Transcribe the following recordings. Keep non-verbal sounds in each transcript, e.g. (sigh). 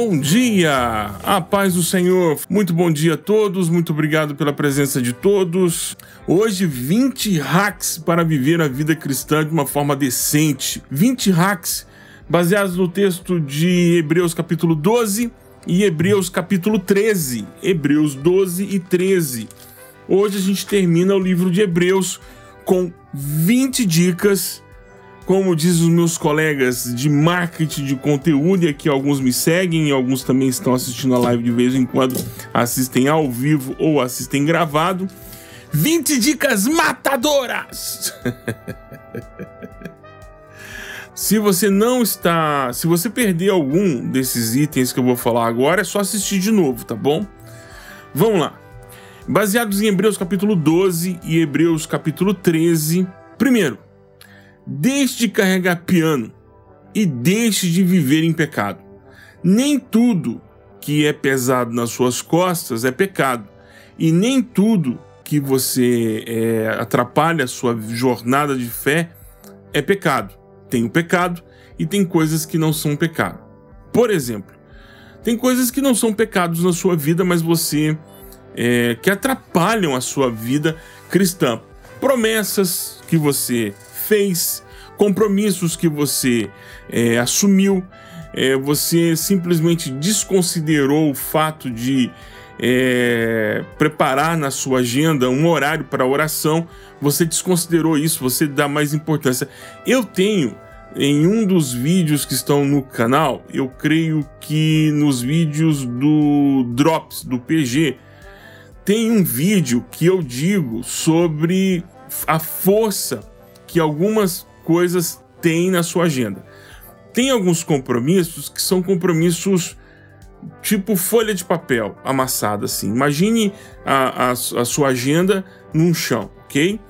Bom dia! A paz do Senhor. Muito bom dia a todos. Muito obrigado pela presença de todos. Hoje 20 hacks para viver a vida cristã de uma forma decente. 20 hacks baseados no texto de Hebreus capítulo 12 e Hebreus capítulo 13. Hebreus 12 e 13. Hoje a gente termina o livro de Hebreus com 20 dicas como diz os meus colegas de marketing de conteúdo, e aqui alguns me seguem e alguns também estão assistindo a live de vez em quando, assistem ao vivo ou assistem gravado. 20 dicas matadoras! (laughs) se você não está. Se você perder algum desses itens que eu vou falar agora, é só assistir de novo, tá bom? Vamos lá. Baseados em Hebreus capítulo 12 e Hebreus capítulo 13. Primeiro, Deixe de carregar piano e deixe de viver em pecado. Nem tudo que é pesado nas suas costas é pecado, e nem tudo que você é, atrapalha a sua jornada de fé é pecado. Tem o pecado e tem coisas que não são pecado. Por exemplo, tem coisas que não são pecados na sua vida, mas você é, que atrapalham a sua vida cristã. Promessas que você fez, compromissos que você é, assumiu, é, você simplesmente desconsiderou o fato de é, preparar na sua agenda um horário para oração, você desconsiderou isso, você dá mais importância. Eu tenho em um dos vídeos que estão no canal, eu creio que nos vídeos do Drops, do PG, tem um vídeo que eu digo sobre a força que algumas coisas têm na sua agenda. Tem alguns compromissos que são compromissos tipo folha de papel amassada assim. Imagine a, a, a sua agenda num chão, ok?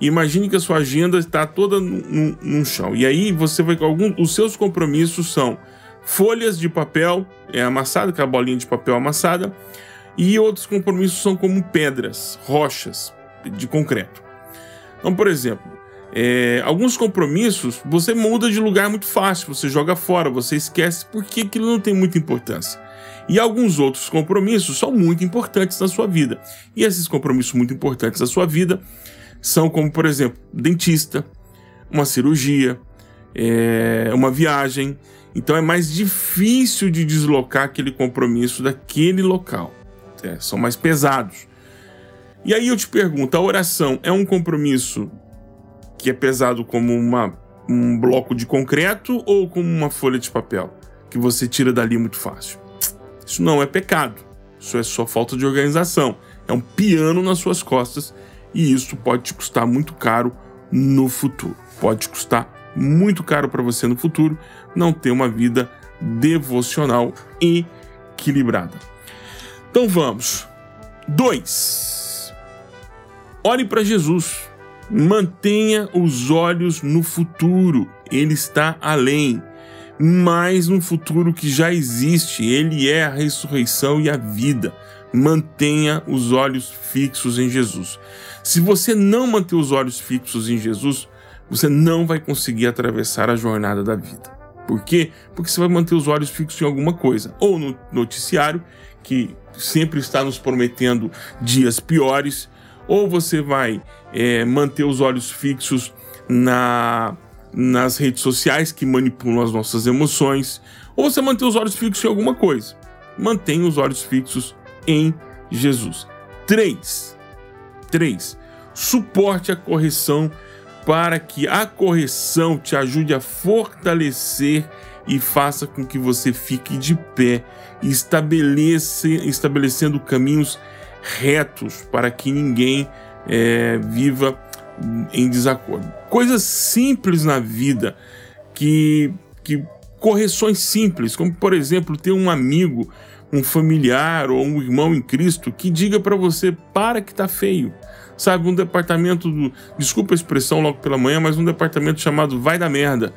Imagine que a sua agenda está toda num, num chão. E aí você vai com algum. Os seus compromissos são folhas de papel é amassada, aquela bolinha de papel amassada, e outros compromissos são como pedras, rochas de concreto. Então, por exemplo, é, alguns compromissos você muda de lugar muito fácil, você joga fora, você esquece porque aquilo não tem muita importância. E alguns outros compromissos são muito importantes na sua vida. E esses compromissos muito importantes na sua vida são como, por exemplo, dentista, uma cirurgia, é, uma viagem. Então é mais difícil de deslocar aquele compromisso daquele local. É, são mais pesados. E aí eu te pergunto: a oração é um compromisso que é pesado como uma, um bloco de concreto ou como uma folha de papel que você tira dali muito fácil. Isso não é pecado, isso é só falta de organização. É um piano nas suas costas e isso pode te custar muito caro no futuro. Pode custar muito caro para você no futuro não ter uma vida devocional equilibrada. Então vamos. 2. Ore para Jesus. Mantenha os olhos no futuro, ele está além, mais no futuro que já existe, ele é a ressurreição e a vida. Mantenha os olhos fixos em Jesus. Se você não manter os olhos fixos em Jesus, você não vai conseguir atravessar a jornada da vida. Por quê? Porque você vai manter os olhos fixos em alguma coisa, ou no noticiário, que sempre está nos prometendo dias piores, ou você vai é, manter os olhos fixos na, nas redes sociais que manipulam as nossas emoções, ou você manter os olhos fixos em alguma coisa. Mantenha os olhos fixos em Jesus. 3. 3. Suporte a correção para que a correção te ajude a fortalecer e faça com que você fique de pé e estabeleça, estabelecendo caminhos retos para que ninguém é, viva em desacordo. Coisas simples na vida que, que correções simples, como por exemplo ter um amigo, um familiar ou um irmão em Cristo que diga para você para que tá feio. Sabe, um departamento do, desculpa a expressão logo pela manhã, mas um departamento chamado vai da merda.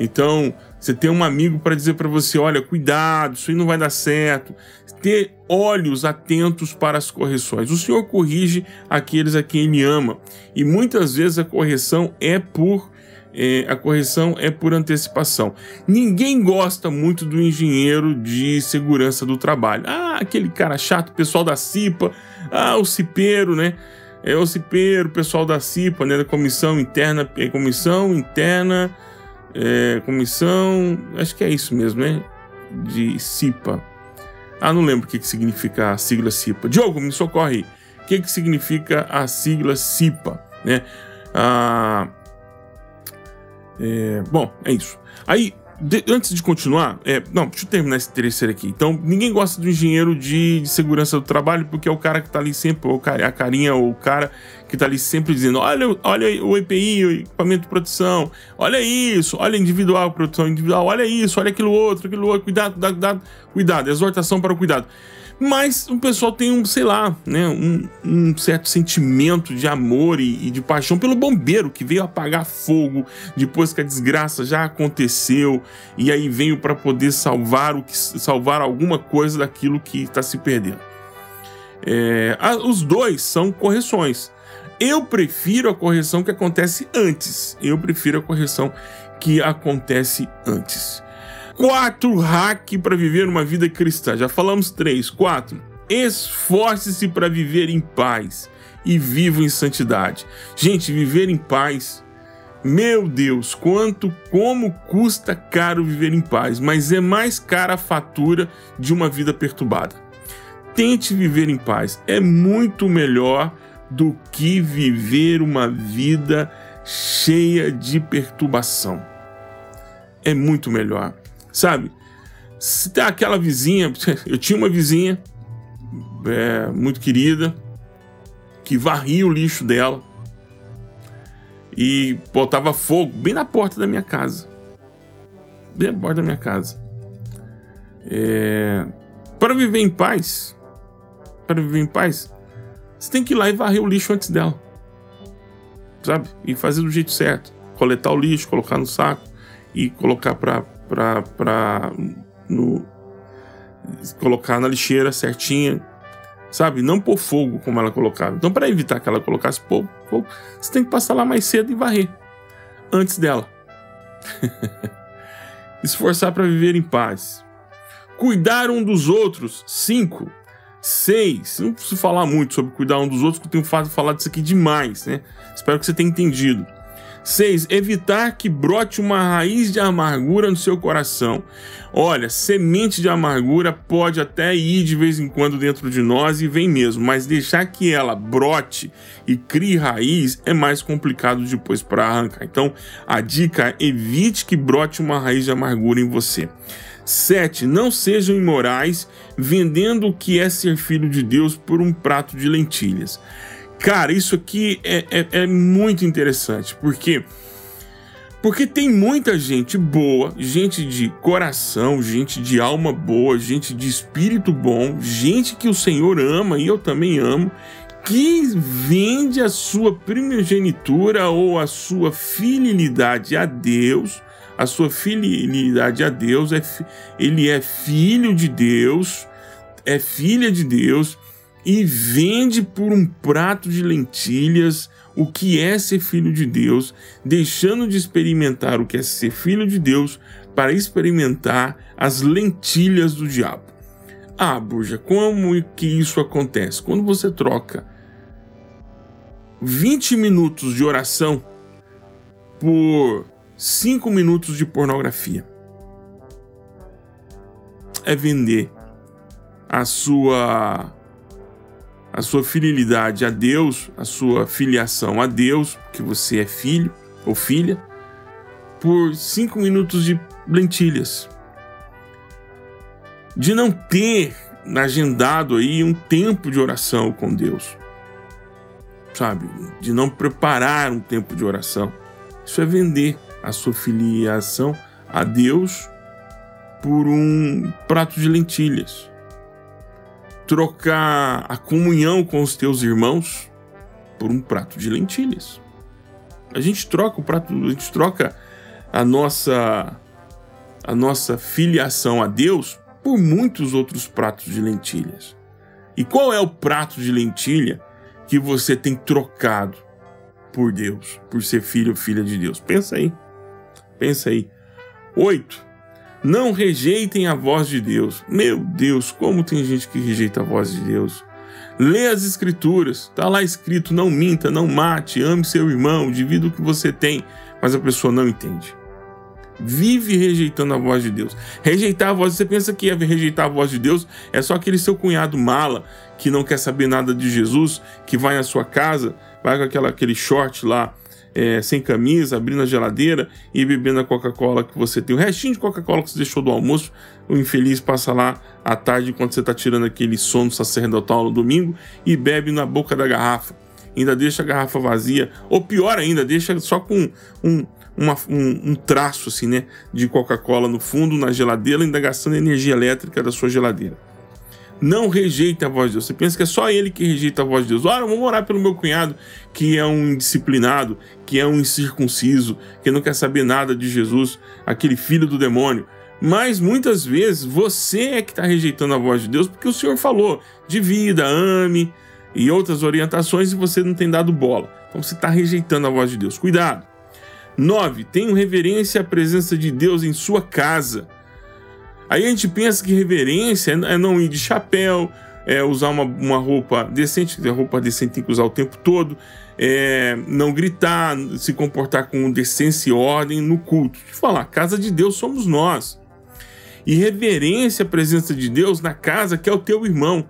Então, você tem um amigo para dizer para você, olha, cuidado, isso aí não vai dar certo ter olhos atentos para as correções. O Senhor corrige aqueles a quem Ele ama, e muitas vezes a correção é por é, a correção é por antecipação. Ninguém gosta muito do engenheiro de segurança do trabalho. Ah, aquele cara chato, pessoal da CIPA, ah, o cipeiro, né? É o cipeiro, pessoal da CIPA, né? Da comissão interna, é, comissão interna, é, comissão, acho que é isso mesmo, né? De CIPA. Ah, não lembro o que, que significa a sigla CIPA. Diogo, me socorre. O que, que significa a sigla CIPA, né? Ah, é, bom, é isso. Aí, de, antes de continuar, é, não, deixa eu terminar esse terceiro aqui. Então, ninguém gosta do engenheiro de, de, segurança do trabalho porque é o cara que tá ali sempre, ou a carinha, ou o cara que tá ali sempre dizendo: olha, olha o EPI, o equipamento de proteção, olha isso, olha individual, produção individual, olha isso, olha aquilo outro, aquilo outro, cuidado, cuidado, cuidado, cuidado, exortação para o cuidado. Mas o pessoal tem um, sei lá, né, um, um certo sentimento de amor e, e, de paixão pelo bombeiro que veio apagar fogo depois que a desgraça já aconteceu e aí veio para poder salvar o que salvar alguma coisa daquilo que está se perdendo. É, a, os dois são correções. Eu prefiro a correção que acontece antes. Eu prefiro a correção que acontece antes. Quatro hack para viver uma vida cristã. Já falamos três. Quatro. Esforce-se para viver em paz e viva em santidade. Gente, viver em paz. Meu Deus, quanto, como custa caro viver em paz, mas é mais cara a fatura de uma vida perturbada. Tente viver em paz, é muito melhor do que viver uma vida cheia de perturbação. É muito melhor. Sabe? Se tem aquela vizinha, (laughs) eu tinha uma vizinha é, muito querida que varria o lixo dela e botava fogo bem na porta da minha casa. Bem na porta da minha casa. É, para viver em paz, para viver em paz, você tem que ir lá e varrer o lixo antes dela. Sabe? E fazer do jeito certo. Coletar o lixo, colocar no saco e colocar para para colocar na lixeira certinha, sabe? Não pôr fogo como ela colocava. Então, para evitar que ela colocasse fogo, fogo, você tem que passar lá mais cedo e varrer antes dela. (laughs) Esforçar para viver em paz. Cuidar um dos outros. Cinco. Seis. Não preciso falar muito sobre cuidar um dos outros, porque eu tenho falado disso aqui demais, né? Espero que você tenha entendido. 6. Evitar que brote uma raiz de amargura no seu coração. Olha, semente de amargura pode até ir de vez em quando dentro de nós e vem mesmo, mas deixar que ela brote e crie raiz é mais complicado depois para arrancar. Então, a dica é evite que brote uma raiz de amargura em você. 7. Não sejam imorais, vendendo o que é ser filho de Deus por um prato de lentilhas. Cara, isso aqui é, é, é muito interessante, porque porque tem muita gente boa, gente de coração, gente de alma boa, gente de espírito bom, gente que o Senhor ama e eu também amo, que vende a sua primogenitura ou a sua fidelidade a Deus, a sua fidelidade a Deus, é, ele é filho de Deus, é filha de Deus, e vende por um prato de lentilhas o que é ser filho de Deus, deixando de experimentar o que é ser filho de Deus para experimentar as lentilhas do diabo. Ah, Burja, como que isso acontece? Quando você troca 20 minutos de oração por 5 minutos de pornografia. É vender a sua a sua fidelidade a Deus, a sua filiação a Deus, que você é filho ou filha, por cinco minutos de lentilhas. De não ter agendado aí um tempo de oração com Deus. Sabe? De não preparar um tempo de oração. Isso é vender a sua filiação a Deus por um prato de lentilhas trocar a comunhão com os teus irmãos por um prato de lentilhas. A gente troca o prato, a gente troca a nossa a nossa filiação a Deus por muitos outros pratos de lentilhas. E qual é o prato de lentilha que você tem trocado por Deus, por ser filho ou filha de Deus? Pensa aí. Pensa aí. 8. Não rejeitem a voz de Deus. Meu Deus, como tem gente que rejeita a voz de Deus. Lê as escrituras, está lá escrito: não minta, não mate, ame seu irmão, divida o que você tem, mas a pessoa não entende. Vive rejeitando a voz de Deus. Rejeitar a voz, você pensa que rejeitar a voz de Deus é só aquele seu cunhado mala que não quer saber nada de Jesus, que vai na sua casa, vai com aquela, aquele short lá é, sem camisa, abrindo a geladeira e bebendo a Coca-Cola que você tem. O restinho de Coca-Cola que você deixou do almoço, o infeliz passa lá à tarde, quando você está tirando aquele sono sacerdotal no domingo, e bebe na boca da garrafa. Ainda deixa a garrafa vazia, ou pior ainda, deixa só com um, uma, um, um traço assim, né, de Coca-Cola no fundo, na geladeira, ainda gastando energia elétrica da sua geladeira. Não rejeite a voz de Deus. Você pensa que é só ele que rejeita a voz de Deus. Olha, vamos orar pelo meu cunhado, que é um indisciplinado, que é um incircunciso, que não quer saber nada de Jesus, aquele filho do demônio. Mas muitas vezes você é que está rejeitando a voz de Deus porque o Senhor falou: divida, ame e outras orientações e você não tem dado bola. Então você está rejeitando a voz de Deus. Cuidado. 9. Tenha reverência à presença de Deus em sua casa. Aí a gente pensa que reverência é não ir de chapéu, é usar uma, uma roupa decente, a roupa decente tem que usar o tempo todo, é não gritar, se comportar com decência e ordem no culto. Eu falar, casa de Deus somos nós. E reverência à presença de Deus na casa que é o teu irmão.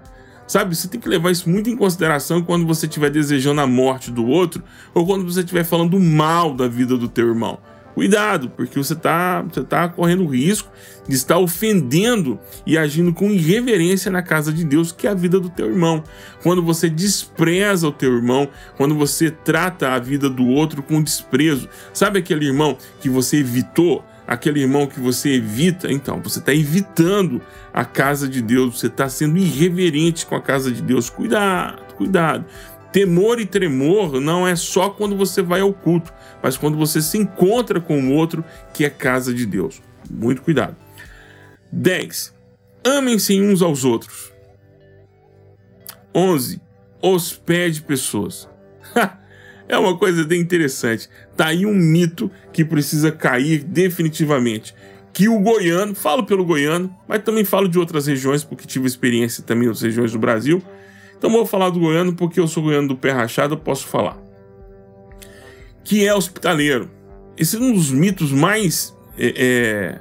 Sabe, você tem que levar isso muito em consideração quando você estiver desejando a morte do outro ou quando você estiver falando mal da vida do teu irmão. Cuidado, porque você está você tá correndo risco de estar ofendendo e agindo com irreverência na casa de Deus, que é a vida do teu irmão. Quando você despreza o teu irmão, quando você trata a vida do outro com desprezo. Sabe aquele irmão que você evitou? Aquele irmão que você evita? Então, você está evitando a casa de Deus, você está sendo irreverente com a casa de Deus. Cuidado, cuidado. Temor e tremor não é só quando você vai ao culto, mas quando você se encontra com o outro que é casa de Deus. Muito cuidado. 10. Amem-se uns aos outros. 11. Hospede pessoas. é uma coisa bem interessante. Tá aí um mito que precisa cair definitivamente. Que o goiano, falo pelo goiano, mas também falo de outras regiões, porque tive experiência também outras regiões do Brasil então vou falar do goiano porque eu sou goiano do pé rachado, eu posso falar. Que é hospitaleiro. Esse é um dos mitos mais. É,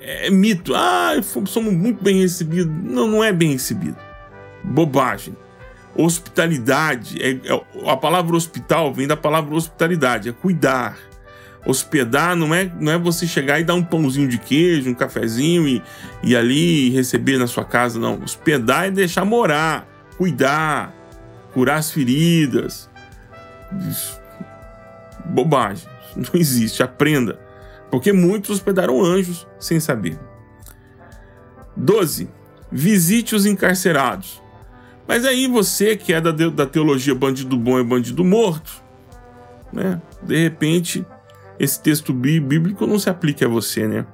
é, é mito. Ah, somos muito bem recebidos. Não, não é bem recebido. Bobagem. Hospitalidade. É, é, a palavra hospital vem da palavra hospitalidade, é cuidar. Hospedar não é, não é você chegar e dar um pãozinho de queijo, um cafezinho e, e ali receber na sua casa, não. Hospedar é deixar morar cuidar, curar as feridas. Bobagem. Não existe. Aprenda. Porque muitos hospedaram anjos sem saber. 12. Visite os encarcerados. Mas aí você que é da, da teologia bandido bom é bandido morto, né? De repente, esse texto bíblico não se aplica a você, né?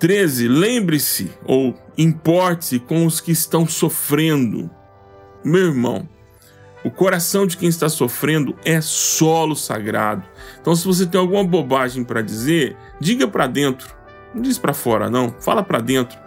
13. Lembre-se ou importe-se com os que estão sofrendo. Meu irmão, o coração de quem está sofrendo é solo sagrado. Então, se você tem alguma bobagem para dizer, diga para dentro. Não diz para fora, não. Fala para dentro,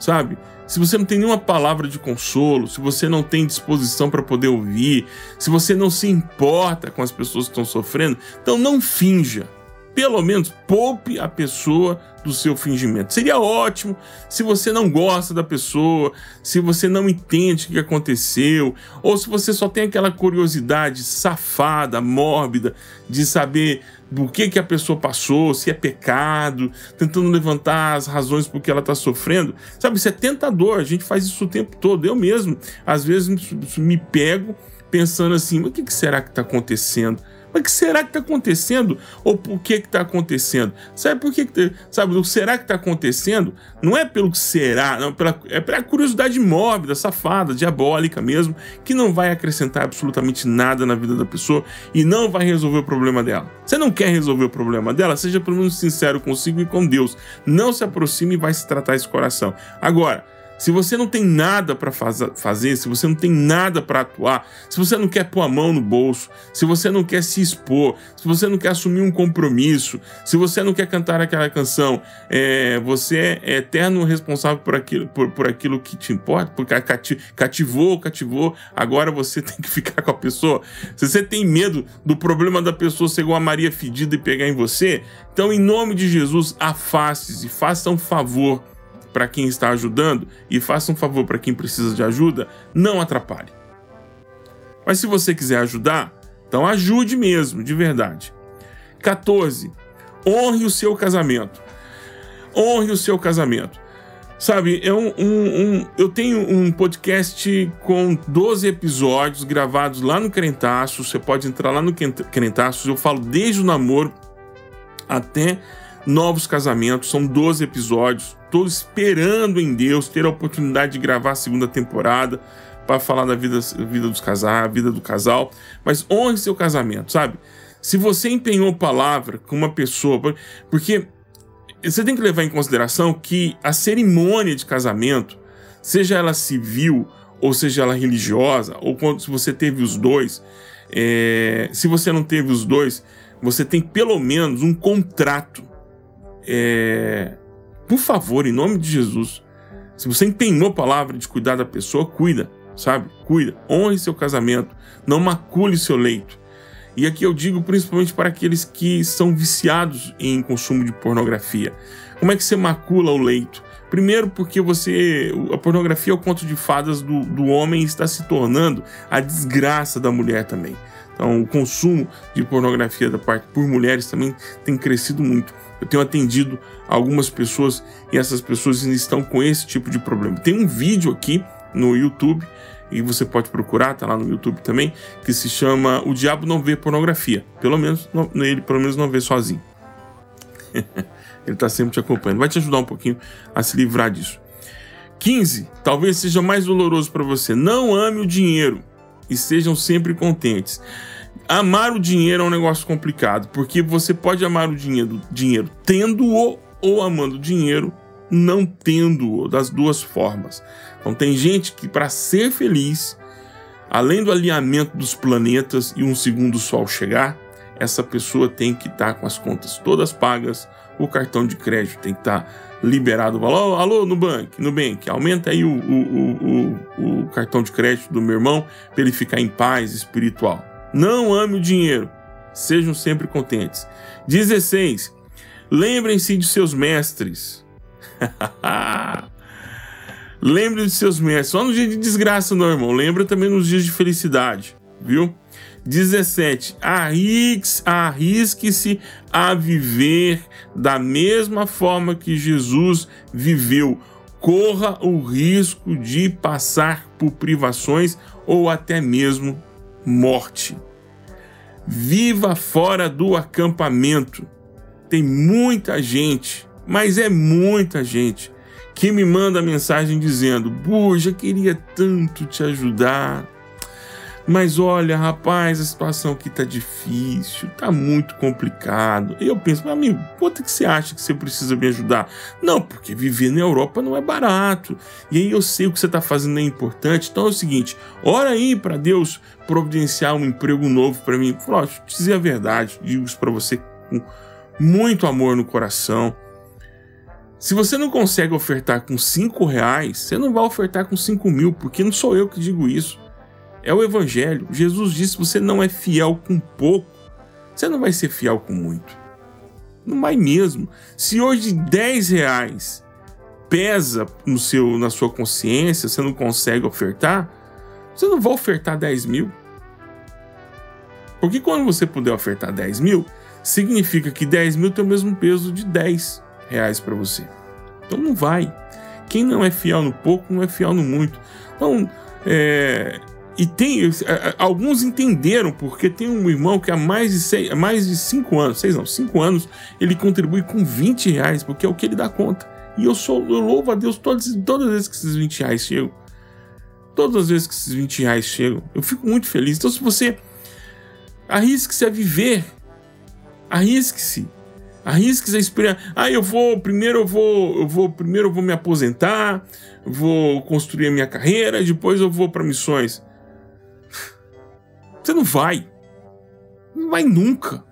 sabe? Se você não tem nenhuma palavra de consolo, se você não tem disposição para poder ouvir, se você não se importa com as pessoas que estão sofrendo, então não finja pelo menos poupe a pessoa do seu fingimento. Seria ótimo se você não gosta da pessoa, se você não entende o que aconteceu, ou se você só tem aquela curiosidade safada, mórbida, de saber do que, que a pessoa passou, se é pecado, tentando levantar as razões por que ela está sofrendo. Sabe, isso é tentador, a gente faz isso o tempo todo. Eu mesmo, às vezes, me pego pensando assim: o que, que será que está acontecendo? Mas que será que está acontecendo? Ou por que está acontecendo? Sabe por que, que sabe, o será que está acontecendo? Não é pelo que será, não, pela, é pela curiosidade mórbida, safada, diabólica mesmo, que não vai acrescentar absolutamente nada na vida da pessoa e não vai resolver o problema dela. Você não quer resolver o problema dela? Seja pelo menos sincero consigo e com Deus. Não se aproxime e vai se tratar esse coração. Agora, Se você não tem nada para faz fazer, se você não tem nada para atuar, se você não quer pôr a mão no bolso, se você não quer se expor, se você não quer assumir um compromisso, se você não quer cantar aquela canção, é, você é eterno responsável por aquilo, por, por aquilo que te importa, porque cativou, cativou, agora você (laughs) tem que ficar com a pessoa. Se você tem medo do problema da pessoa ser igual a Maria fedida e pegar em você, então em nome de Jesus, afaste-se, faça um favor para quem está ajudando e faça um favor para quem precisa de ajuda, não atrapalhe. Mas se você quiser ajudar, então ajude mesmo, de verdade. 14. Honre o seu casamento. Honre o seu casamento. Sabe, é um, um, um, eu tenho um podcast com 12 episódios gravados lá no Crentaço. Você pode entrar lá no Crentaço. Eu falo desde o namoro até novos casamentos. São 12 episódios. Estou esperando em Deus ter a oportunidade de gravar a segunda temporada para falar da vida, vida dos casais, a vida do casal. Mas honre seu casamento, sabe? Se você empenhou palavra com uma pessoa, porque você tem que levar em consideração que a cerimônia de casamento, seja ela civil ou seja ela religiosa, ou quando se você teve os dois, é, se você não teve os dois, você tem pelo menos um contrato é, por favor, em nome de Jesus, se você empenhou a palavra de cuidar da pessoa, cuida, sabe? Cuida, honre seu casamento, não macule seu leito. E aqui eu digo principalmente para aqueles que são viciados em consumo de pornografia. Como é que você macula o leito? Primeiro, porque você. A pornografia é o conto de fadas do, do homem está se tornando a desgraça da mulher também. Então, o consumo de pornografia da parte por mulheres também tem crescido muito. Eu tenho atendido algumas pessoas e essas pessoas estão com esse tipo de problema. Tem um vídeo aqui no YouTube e você pode procurar, tá lá no YouTube também, que se chama O Diabo Não Vê Pornografia. Pelo menos não, ele pelo menos não vê sozinho. (laughs) ele está sempre te acompanhando. Vai te ajudar um pouquinho a se livrar disso. 15. Talvez seja mais doloroso para você. Não ame o dinheiro e sejam sempre contentes. Amar o dinheiro é um negócio complicado, porque você pode amar o dinheiro, dinheiro tendo-o ou amando o dinheiro não tendo-o, das duas formas. Então tem gente que para ser feliz, além do alinhamento dos planetas e um segundo sol chegar, essa pessoa tem que estar tá com as contas todas pagas, o cartão de crédito tem que estar tá liberado. Alô, alô, Nubank, Nubank, aumenta aí o, o, o, o cartão de crédito do meu irmão para ele ficar em paz espiritual. Não ame o dinheiro. Sejam sempre contentes. 16. Lembrem-se de seus mestres. (laughs) Lembre de seus mestres. Só no dia de desgraça, não, irmão. Lembra também nos dias de felicidade, viu? 17. Arrisque-se a viver da mesma forma que Jesus viveu. Corra o risco de passar por privações ou até mesmo morte. Viva fora do acampamento. Tem muita gente, mas é muita gente, que me manda mensagem dizendo: Buja, queria tanto te ajudar mas olha, rapaz, a situação aqui tá difícil, tá muito complicado. E eu penso, meu amigo, quanto que você acha que você precisa me ajudar? Não, porque viver na Europa não é barato. E aí eu sei o que você tá fazendo é importante. Então é o seguinte, ora aí para Deus providenciar um emprego novo para mim. Falou, te dizer a verdade, digo isso para você com muito amor no coração. Se você não consegue ofertar com cinco reais, você não vai ofertar com cinco mil, porque não sou eu que digo isso. É o Evangelho. Jesus disse: você não é fiel com pouco, você não vai ser fiel com muito. Não vai mesmo. Se hoje 10 reais pesa no seu, na sua consciência, você não consegue ofertar, você não vai ofertar 10 mil. Porque quando você puder ofertar 10 mil, significa que 10 mil tem o mesmo peso de 10 reais para você. Então não vai. Quem não é fiel no pouco, não é fiel no muito. Então, é, e tem. Alguns entenderam, porque tem um irmão que há mais de, seis, mais de cinco anos, seis não, cinco anos, ele contribui com 20 reais, porque é o que ele dá conta. E eu sou, eu louvo a Deus todas, todas as vezes que esses 20 reais chegam. Todas as vezes que esses 20 reais chegam, eu fico muito feliz. Então, se você arrisque-se a viver, arrisque-se Arrisque a experiência. Ah, eu vou primeiro eu vou eu vou primeiro eu vou me aposentar, vou construir a minha carreira, depois eu vou para missões. Você não vai. Não vai nunca.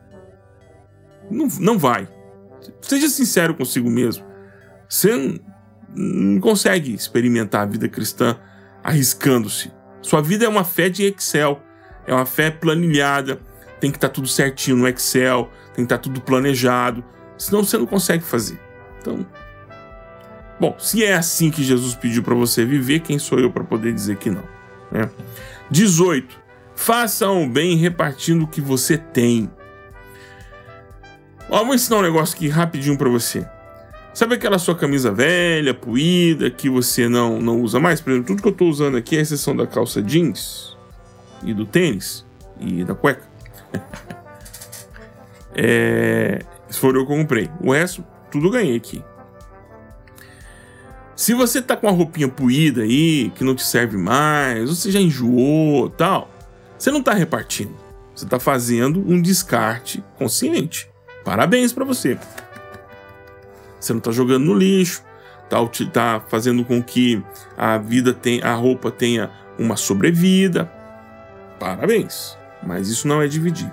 Não, não vai. Seja sincero consigo mesmo. Você não consegue experimentar a vida cristã arriscando-se. Sua vida é uma fé de Excel, é uma fé planilhada, tem que estar tá tudo certinho no Excel, tem que estar tá tudo planejado, senão você não consegue fazer. Então, bom, se é assim que Jesus pediu para você viver, quem sou eu para poder dizer que não? Né? 18. Façam o bem repartindo o que você tem. Ó, vou ensinar um negócio aqui rapidinho para você. Sabe aquela sua camisa velha, poída, que você não, não usa mais? Por exemplo, tudo que eu estou usando aqui, a exceção da calça jeans e do tênis e da cueca. (laughs) é, o que eu comprei. O resto, tudo ganhei aqui. Se você tá com uma roupinha poída aí, que não te serve mais, você já enjoou tal, você não tá repartindo. Você tá fazendo um descarte consciente. Parabéns para você. Você não está jogando no lixo, tá, tá fazendo com que a vida tenha, a roupa tenha uma sobrevida. Parabéns. Mas isso não é dividir.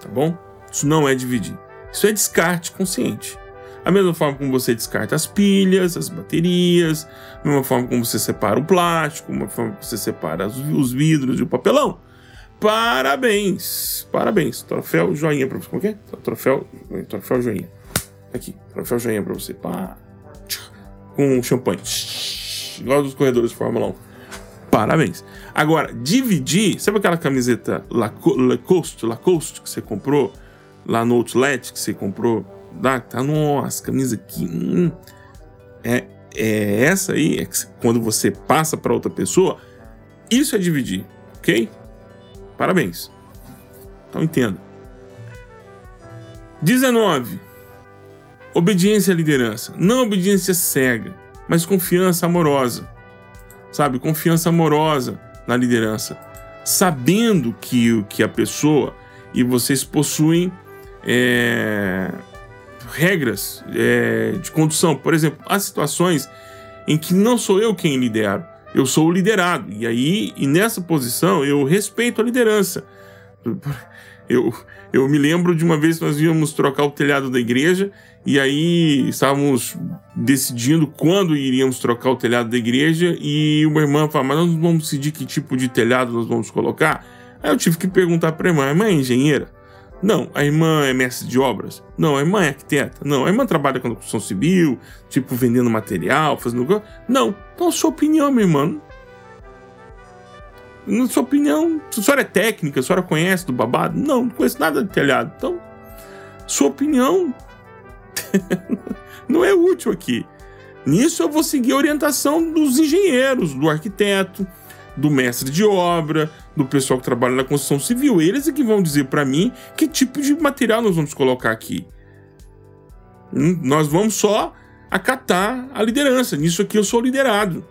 Tá bom? Isso não é dividir. Isso é descarte consciente. A mesma forma como você descarta as pilhas, as baterias, a mesma forma como você separa o plástico, a mesma forma como você separa os vidros e o papelão. Parabéns! Parabéns! Troféu joinha pra você. Como é que é? Troféu, troféu joinha. Aqui, troféu joinha pra você. Pá. Com champanhe. Igual dos corredores de Fórmula 1. Parabéns. Agora, dividir. Sabe aquela camiseta Lacoste, Lacoste que você comprou lá no Outlet que você comprou? Dá, tá, nossa, camisa aqui. Hum, é, é essa aí, é quando você passa para outra pessoa, isso é dividir, ok? Parabéns. Então entenda. 19. Obediência à liderança. Não obediência cega, mas confiança amorosa. Sabe? Confiança amorosa na liderança. Sabendo que, que a pessoa e vocês possuem é, regras é, de condução. Por exemplo, há situações em que não sou eu quem lidero, eu sou o liderado. E aí, e nessa posição, eu respeito a liderança. Eu, eu me lembro de uma vez que nós íamos trocar o telhado da igreja e aí estávamos decidindo quando iríamos trocar o telhado da igreja e uma irmã falou, mas nós vamos decidir que tipo de telhado nós vamos colocar? Aí eu tive que perguntar para a irmã, irmã é engenheira? Não. A irmã é mestre de obras? Não. A irmã é arquiteta? Não. A irmã trabalha com construção civil, tipo vendendo material, fazendo... Não. Então a sua opinião, meu irmão, na sua opinião, a senhora é técnica, a senhora conhece do babado? Não, não conheço nada de telhado. Então, sua opinião (laughs) não é útil aqui. Nisso eu vou seguir a orientação dos engenheiros, do arquiteto, do mestre de obra, do pessoal que trabalha na construção civil. Eles é que vão dizer para mim que tipo de material nós vamos colocar aqui. Nós vamos só acatar a liderança. Nisso aqui eu sou liderado.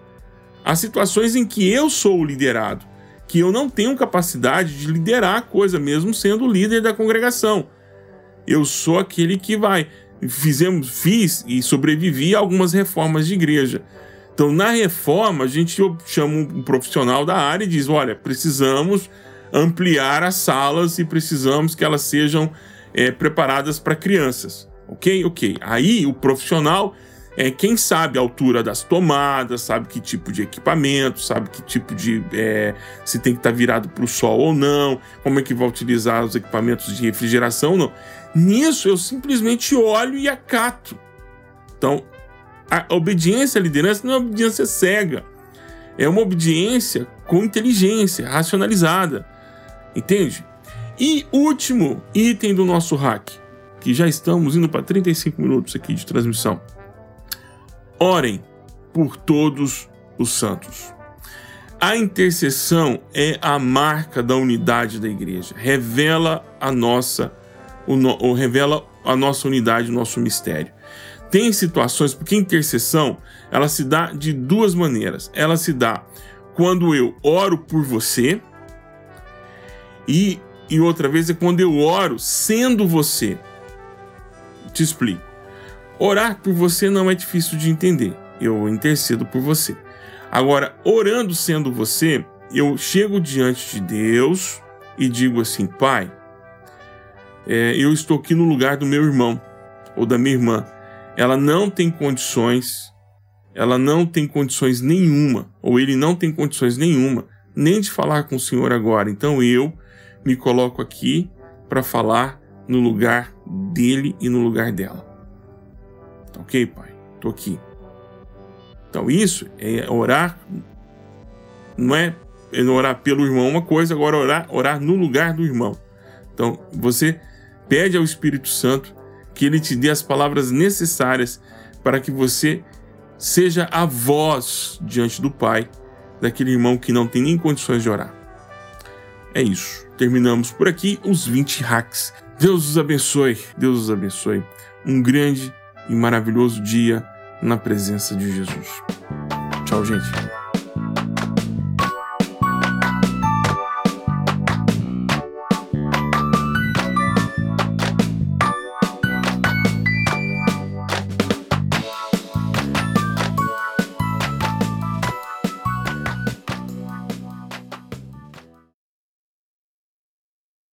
Há situações em que eu sou o liderado que eu não tenho capacidade de liderar a coisa, mesmo sendo o líder da congregação. Eu sou aquele que vai. Fizemos, fiz e sobrevivi a algumas reformas de igreja. Então, na reforma, a gente chama um profissional da área e diz: olha, precisamos ampliar as salas e precisamos que elas sejam é, preparadas para crianças. Ok? Ok. Aí o profissional é quem sabe a altura das tomadas, sabe que tipo de equipamento, sabe que tipo de. É, se tem que estar tá virado para o sol ou não, como é que vai utilizar os equipamentos de refrigeração ou não. Nisso eu simplesmente olho e acato. Então, a obediência à liderança não é uma obediência cega, é uma obediência com inteligência, racionalizada. Entende? E último item do nosso hack, que já estamos indo para 35 minutos aqui de transmissão. Orem por todos os santos. A intercessão é a marca da unidade da igreja. Revela a nossa, o, revela a nossa unidade, o nosso mistério. Tem situações, porque intercessão ela se dá de duas maneiras. Ela se dá quando eu oro por você, e, e outra vez é quando eu oro sendo você. Te explico. Orar por você não é difícil de entender. Eu intercedo por você. Agora, orando sendo você, eu chego diante de Deus e digo assim: Pai, é, eu estou aqui no lugar do meu irmão ou da minha irmã. Ela não tem condições, ela não tem condições nenhuma, ou ele não tem condições nenhuma, nem de falar com o Senhor agora. Então eu me coloco aqui para falar no lugar dele e no lugar dela. Tá ok, Pai? Tô aqui. Então isso é orar, não é orar pelo irmão uma coisa, agora orar, orar no lugar do irmão. Então você pede ao Espírito Santo que ele te dê as palavras necessárias para que você seja a voz diante do Pai daquele irmão que não tem nem condições de orar. É isso. Terminamos por aqui os 20 hacks. Deus os abençoe. Deus os abençoe. Um grande e maravilhoso dia na presença de Jesus. Tchau, gente.